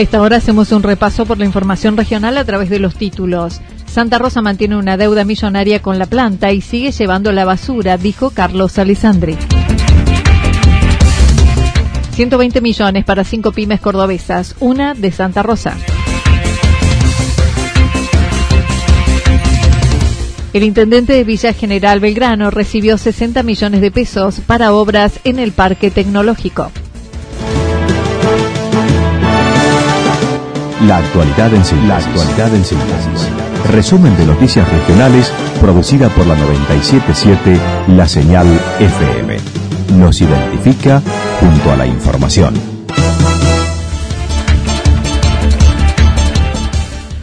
A esta hora hacemos un repaso por la información regional a través de los títulos. Santa Rosa mantiene una deuda millonaria con la planta y sigue llevando la basura, dijo Carlos Alessandri. 120 millones para cinco pymes cordobesas, una de Santa Rosa. El intendente de Villa General Belgrano recibió 60 millones de pesos para obras en el Parque Tecnológico. La actualidad en síntesis. La actualidad en síntesis. Resumen de noticias regionales producida por la 977 La Señal FM. Nos identifica junto a la información.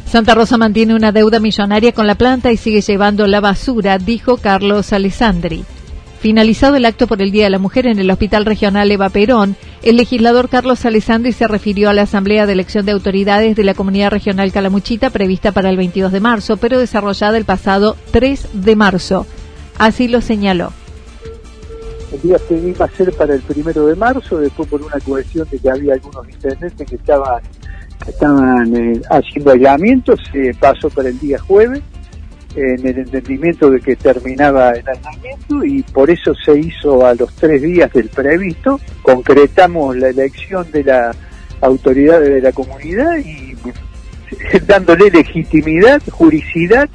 Santa Rosa mantiene una deuda millonaria con la planta y sigue llevando la basura, dijo Carlos Alessandri. Finalizado el acto por el Día de la Mujer en el Hospital Regional Eva Perón, el legislador Carlos Alessandri se refirió a la Asamblea de Elección de Autoridades de la Comunidad Regional Calamuchita prevista para el 22 de marzo, pero desarrollada el pasado 3 de marzo. Así lo señaló. El día que iba a ser para el primero de marzo, después por una cohesión de que había algunos intendentes que estaban, estaban eh, haciendo aislamientos, se pasó para el día jueves en el entendimiento de que terminaba el aislamiento y por eso se hizo a los tres días del previsto, concretamos la elección de la autoridad de la comunidad y dándole legitimidad, juricidad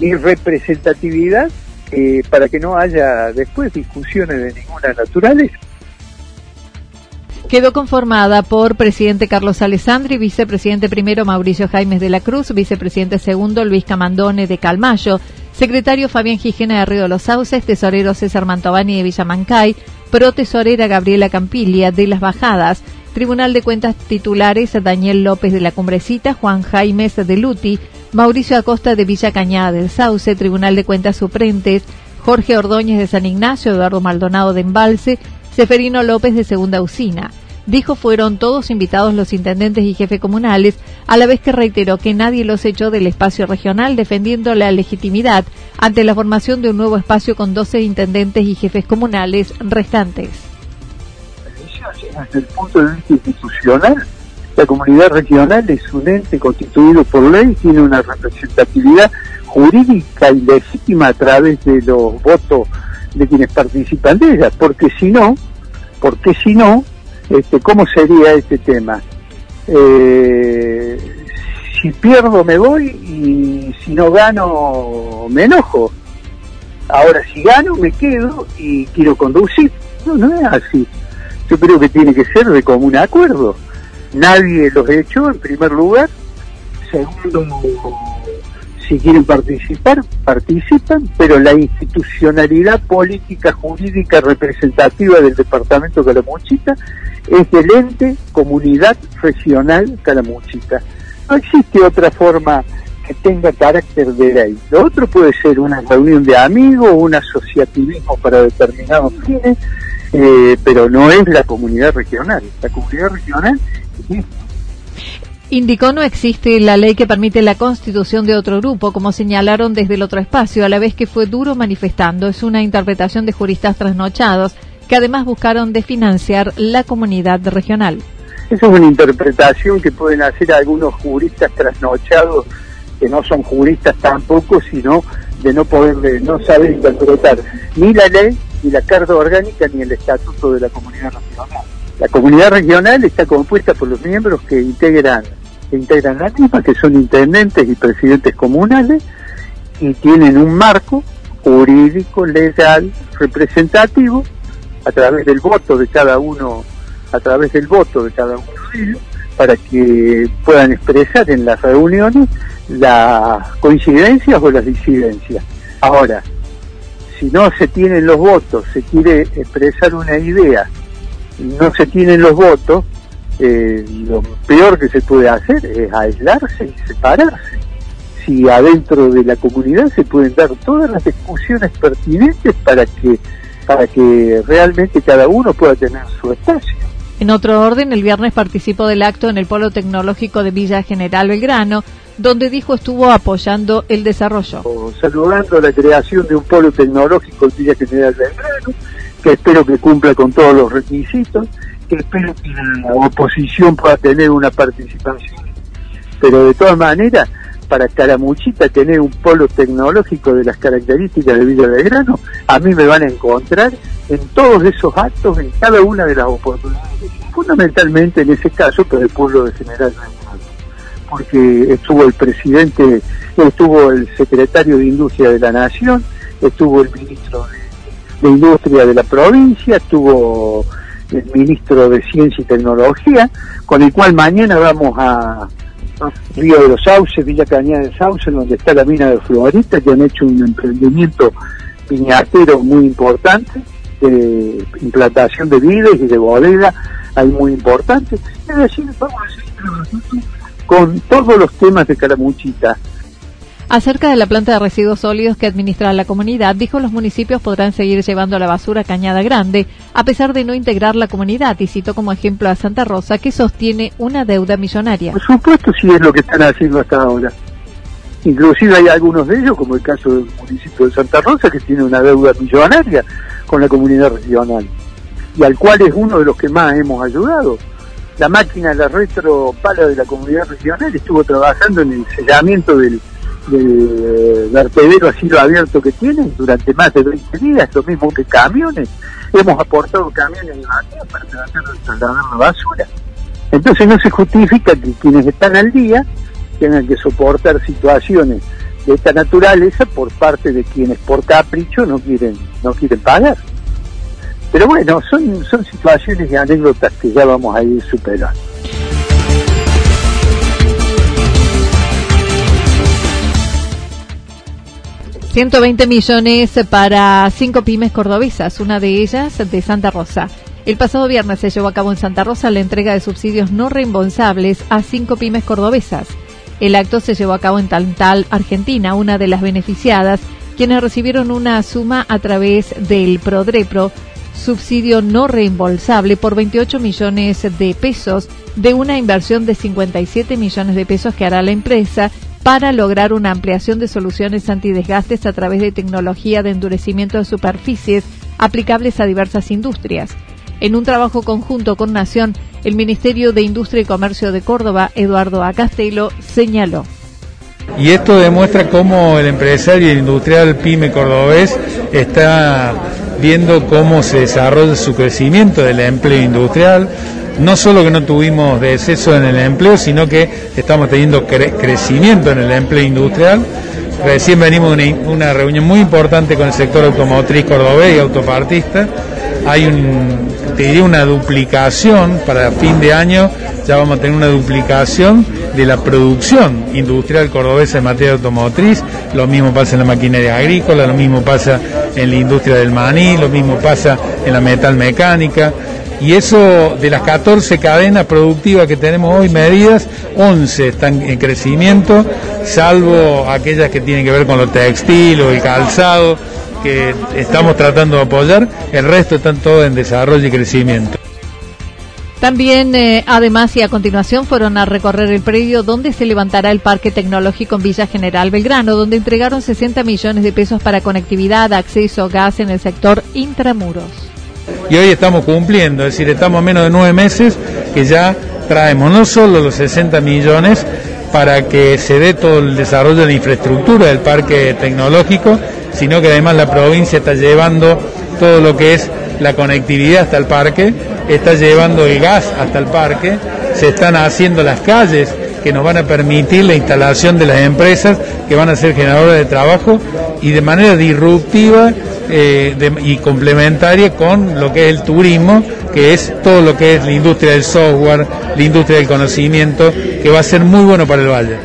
y representatividad eh, para que no haya después discusiones de ninguna naturaleza quedó conformada por presidente Carlos Alessandri, vicepresidente primero Mauricio Jaimes de la Cruz, vicepresidente segundo Luis Camandone de Calmayo, secretario Fabián Gijena de Río de los Sauces, tesorero César Mantovani de Villamancay, pro tesorera Gabriela Campilia de Las Bajadas, Tribunal de Cuentas titulares Daniel López de la Cumbrecita, Juan Jaimes de Luti, Mauricio Acosta de Villa Cañada del Sauce, Tribunal de Cuentas Suprentes, Jorge Ordóñez de San Ignacio, Eduardo Maldonado de Embalse, Seferino López de Segunda Usina. Dijo fueron todos invitados los intendentes y jefes comunales, a la vez que reiteró que nadie los echó del espacio regional defendiendo la legitimidad ante la formación de un nuevo espacio con 12 intendentes y jefes comunales restantes. Desde el punto de vista institucional, la comunidad regional es un ente constituido por ley, tiene una representatividad jurídica y legítima a través de los votos de quienes participan de ella, porque si no, porque si no, este, ¿cómo sería este tema? Eh, si pierdo me voy y si no gano me enojo. Ahora si gano me quedo y quiero conducir. No, no es así. Yo creo que tiene que ser de común acuerdo. Nadie los hecho en primer lugar. Segundo, si quieren participar, participan, pero la institucionalidad política, jurídica, representativa del departamento de Calamuchita es del ente Comunidad Regional Calamuchita. No existe otra forma que tenga carácter de ley. Lo otro puede ser una reunión de amigos, un asociativismo para determinados fines, eh, pero no es la comunidad regional. La comunidad regional es Indicó no existe la ley que permite la constitución de otro grupo, como señalaron desde el otro espacio, a la vez que fue duro manifestando. Es una interpretación de juristas trasnochados que además buscaron desfinanciar la comunidad regional. Esa es una interpretación que pueden hacer algunos juristas trasnochados que no son juristas tampoco, sino de no poder, de no saber interpretar ni la ley, ni la carta orgánica, ni el estatuto de la comunidad regional. La comunidad regional está compuesta por los miembros que integran, que integran la misma, que son intendentes y presidentes comunales, y tienen un marco jurídico, legal, representativo, a través del voto de cada uno, a través del voto de cada uno de ellos, para que puedan expresar en las reuniones las coincidencias o las disidencias. Ahora, si no se tienen los votos, se quiere expresar una idea no se tienen los votos, eh, lo peor que se puede hacer es aislarse y separarse. Si adentro de la comunidad se pueden dar todas las discusiones pertinentes para que para que realmente cada uno pueda tener su espacio. En otro orden, el viernes participó del acto en el Polo Tecnológico de Villa General Belgrano, donde dijo estuvo apoyando el desarrollo. Saludando la creación de un polo tecnológico en Villa General Belgrano, que espero que cumpla con todos los requisitos, que espero que la oposición pueda tener una participación. Pero de todas maneras, para Caramuchita tener un polo tecnológico de las características de Villa Belgrano, a mí me van a encontrar en todos esos actos, en cada una de las oportunidades, fundamentalmente en ese caso, pero el pueblo de General porque estuvo el presidente, estuvo el secretario de Industria de la Nación, estuvo el ministro de de Industria de la provincia, tuvo el ministro de Ciencia y Tecnología, con el cual mañana vamos a, Río de los Sauces, Villa Cañada de Sauces, donde está la mina de Florita, que han hecho un emprendimiento piñatero muy importante, de implantación de vides y de bodega, hay muy importante. Es decir, vamos a seguir con todos los temas de Caramuchita, Acerca de la planta de residuos sólidos que administra la comunidad, dijo los municipios podrán seguir llevando la basura Cañada Grande, a pesar de no integrar la comunidad, y citó como ejemplo a Santa Rosa, que sostiene una deuda millonaria. Por supuesto, sí es lo que están haciendo hasta ahora. Inclusive hay algunos de ellos, como el caso del municipio de Santa Rosa, que tiene una deuda millonaria con la comunidad regional, y al cual es uno de los que más hemos ayudado. La máquina, la retropala de la comunidad regional estuvo trabajando en el sellamiento del del vertedero a cielo abierto que tienen durante más de 20 días, lo mismo que camiones. Hemos aportado camiones para tratar de la basura. Entonces no se justifica que quienes están al día tengan que soportar situaciones de esta naturaleza por parte de quienes por capricho no quieren no quieren pagar. Pero bueno, son, son situaciones y anécdotas que ya vamos a ir superando. 120 millones para cinco pymes cordobesas, una de ellas de Santa Rosa. El pasado viernes se llevó a cabo en Santa Rosa la entrega de subsidios no reembolsables a cinco pymes cordobesas. El acto se llevó a cabo en Tantal, Argentina, una de las beneficiadas, quienes recibieron una suma a través del Prodrepro, subsidio no reembolsable por 28 millones de pesos de una inversión de 57 millones de pesos que hará la empresa para lograr una ampliación de soluciones antidesgastes a través de tecnología de endurecimiento de superficies aplicables a diversas industrias. En un trabajo conjunto con Nación, el Ministerio de Industria y Comercio de Córdoba, Eduardo Acastelo, señaló. Y esto demuestra cómo el empresario industrial pyme cordobés está viendo cómo se desarrolla su crecimiento del empleo industrial, no solo que no tuvimos deceso en el empleo, sino que estamos teniendo crecimiento en el empleo industrial. Recién venimos de una, reunión muy importante con el sector automotriz cordobés y autopartista. Hay un, te diría una duplicación para fin de año, ya vamos a tener una duplicación de la producción industrial cordobesa en materia automotriz. Lo mismo pasa en la maquinaria agrícola, lo mismo pasa en la industria del maní, lo mismo pasa en la metal mecánica y eso de las 14 cadenas productivas que tenemos hoy medidas, 11 están en crecimiento, salvo aquellas que tienen que ver con lo textil o el calzado, que estamos tratando de apoyar, el resto están todos en desarrollo y crecimiento. También, eh, además y a continuación, fueron a recorrer el predio donde se levantará el Parque Tecnológico en Villa General Belgrano, donde entregaron 60 millones de pesos para conectividad, acceso, gas en el sector intramuros. Y hoy estamos cumpliendo, es decir, estamos a menos de nueve meses que ya traemos no solo los 60 millones para que se dé todo el desarrollo de la infraestructura del parque tecnológico, sino que además la provincia está llevando todo lo que es la conectividad hasta el parque, está llevando el gas hasta el parque, se están haciendo las calles que nos van a permitir la instalación de las empresas que van a ser generadoras de trabajo y de manera disruptiva eh, y complementaria con lo que es el turismo, que es todo lo que es la industria del software, la industria del conocimiento, que va a ser muy bueno para el valle.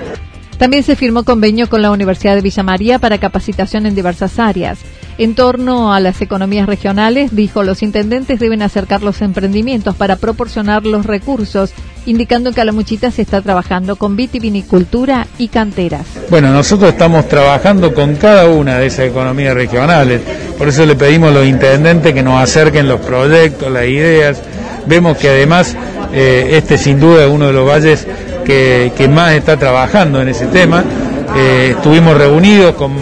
También se firmó convenio con la Universidad de Villa María para capacitación en diversas áreas. En torno a las economías regionales, dijo, los intendentes deben acercar los emprendimientos para proporcionar los recursos, indicando que a la muchita se está trabajando con vitivinicultura y canteras. Bueno, nosotros estamos trabajando con cada una de esas economías regionales, por eso le pedimos a los intendentes que nos acerquen los proyectos, las ideas. Vemos que además eh, este sin duda es uno de los valles que, más está trabajando en ese tema eh, estuvimos reunidos con,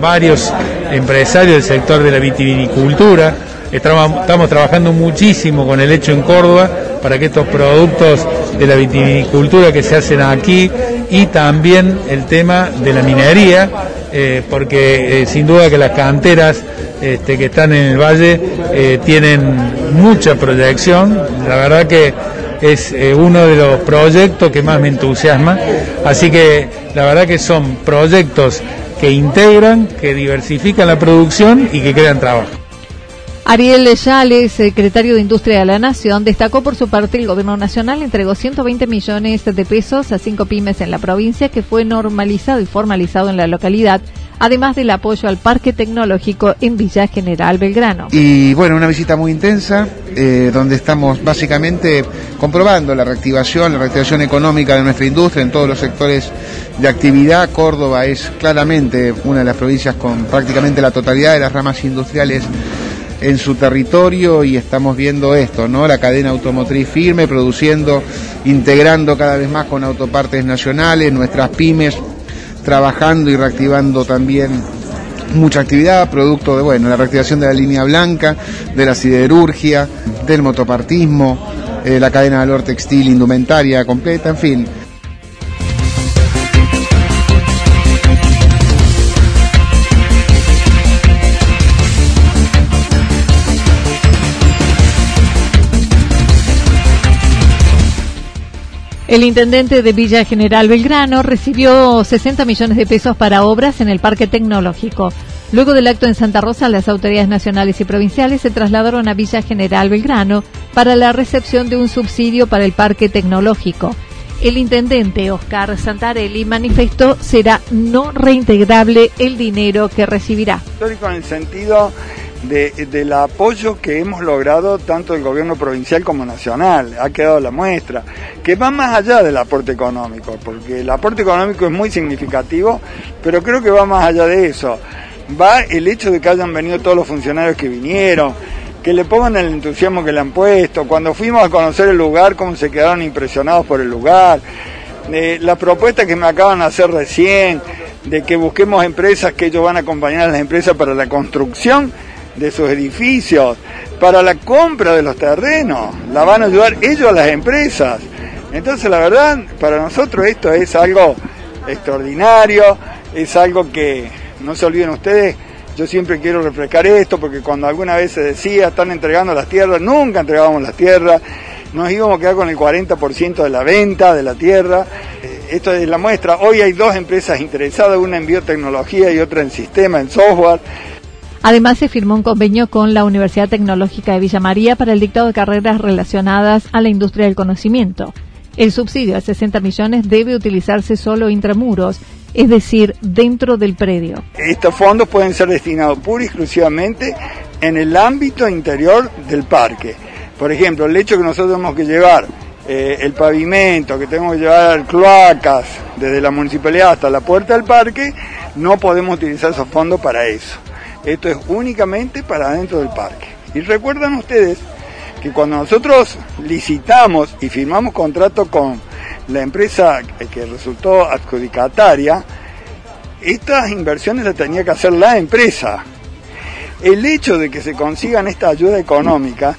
varios empresarios del sector de la vitivinicultura. Estamos trabajando muchísimo con el hecho en Córdoba para que estos productos de la vitivinicultura que se hacen aquí y también el tema de la minería, eh, porque eh, sin duda que las canteras este, que están en el valle tienen mucha proyección. La verdad que es eh, uno de los proyectos que más me entusiasma. Así que la verdad que son proyectos que integran, que diversifican la producción y que crean trabajo. Ariel Leyales, secretario de Industria de la Nación, destacó por su parte el Gobierno Nacional entregó 120 millones de pesos a cinco pymes en la provincia que fue normalizado y formalizado en la localidad además del apoyo al Parque Tecnológico en Villa General Belgrano. Y bueno, una visita muy intensa, eh, donde estamos básicamente comprobando la reactivación, la reactivación económica de nuestra industria en todos los sectores de actividad. Córdoba es claramente una de las provincias con prácticamente la totalidad de las ramas industriales en su territorio y estamos viendo esto, ¿no? La cadena automotriz firme, produciendo, integrando cada vez más con autopartes nacionales, nuestras pymes trabajando y reactivando también mucha actividad, producto de bueno, la reactivación de la línea blanca, de la siderurgia, del motopartismo, eh, la cadena de valor textil, indumentaria completa, en fin, El intendente de Villa General Belgrano recibió 60 millones de pesos para obras en el Parque Tecnológico. Luego del acto en Santa Rosa, las autoridades nacionales y provinciales se trasladaron a Villa General Belgrano para la recepción de un subsidio para el Parque Tecnológico. El intendente Oscar Santarelli manifestó será no reintegrable el dinero que recibirá. En el sentido del apoyo que hemos logrado tanto el gobierno provincial como nacional. Ha quedado la muestra, que va más allá del aporte económico, porque el aporte económico es muy significativo, pero creo que va más allá de eso. Va el hecho de que hayan venido todos los funcionarios que vinieron, que le pongan el entusiasmo que le han puesto, cuando fuimos a conocer el lugar, cómo se quedaron impresionados por el lugar, eh, la propuesta que me acaban de hacer recién, de que busquemos empresas que ellos van a acompañar a las empresas para la construcción, de sus edificios, para la compra de los terrenos, la van a ayudar ellos a las empresas. Entonces la verdad, para nosotros esto es algo extraordinario, es algo que no se olviden ustedes, yo siempre quiero refrescar esto porque cuando alguna vez se decía están entregando las tierras, nunca entregábamos las tierras, nos íbamos a quedar con el 40% de la venta de la tierra. Eh, esto es la muestra. Hoy hay dos empresas interesadas, una en biotecnología y otra en sistema, en software. Además, se firmó un convenio con la Universidad Tecnológica de Villa María para el dictado de carreras relacionadas a la industria del conocimiento. El subsidio de 60 millones debe utilizarse solo intramuros, es decir, dentro del predio. Estos fondos pueden ser destinados pura y exclusivamente en el ámbito interior del parque. Por ejemplo, el hecho que nosotros tenemos que llevar eh, el pavimento, que tenemos que llevar cloacas desde la municipalidad hasta la puerta del parque, no podemos utilizar esos fondos para eso. Esto es únicamente para dentro del parque. Y recuerdan ustedes que cuando nosotros licitamos y firmamos contrato con la empresa que resultó adjudicataria, estas inversiones las tenía que hacer la empresa. El hecho de que se consigan esta ayuda económica,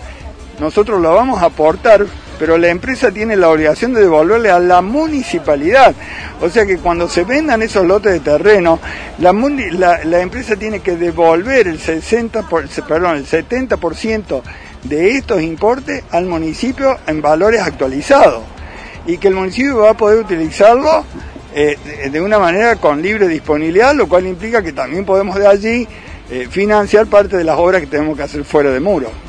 nosotros lo vamos a aportar, pero la empresa tiene la obligación de devolverle a la municipalidad. O sea que cuando se vendan esos lotes de terreno, la, empresa tiene que devolver el, 60 perdón, el 70% de estos importes al municipio en valores actualizados y que el municipio va a poder utilizarlo eh, de una manera con libre disponibilidad, lo cual implica que también podemos de allí eh, financiar parte de las obras que tenemos que hacer fuera de muro.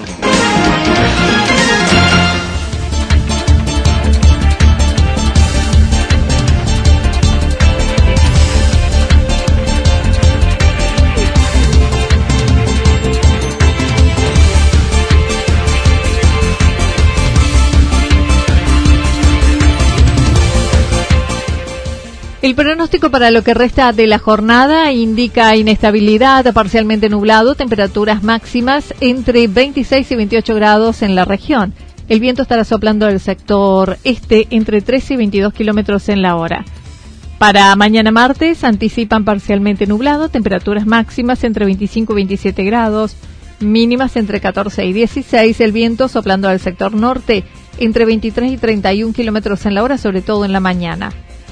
El pronóstico para lo que resta de la jornada indica inestabilidad, parcialmente nublado, temperaturas máximas entre 26 y 28 grados en la región. El viento estará soplando del sector este entre 13 y 22 kilómetros en la hora. Para mañana martes anticipan parcialmente nublado, temperaturas máximas entre 25 y 27 grados, mínimas entre 14 y 16, el viento soplando del sector norte entre 23 y 31 kilómetros en la hora, sobre todo en la mañana.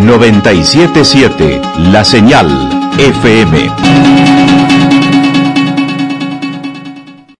977 La Señal FM.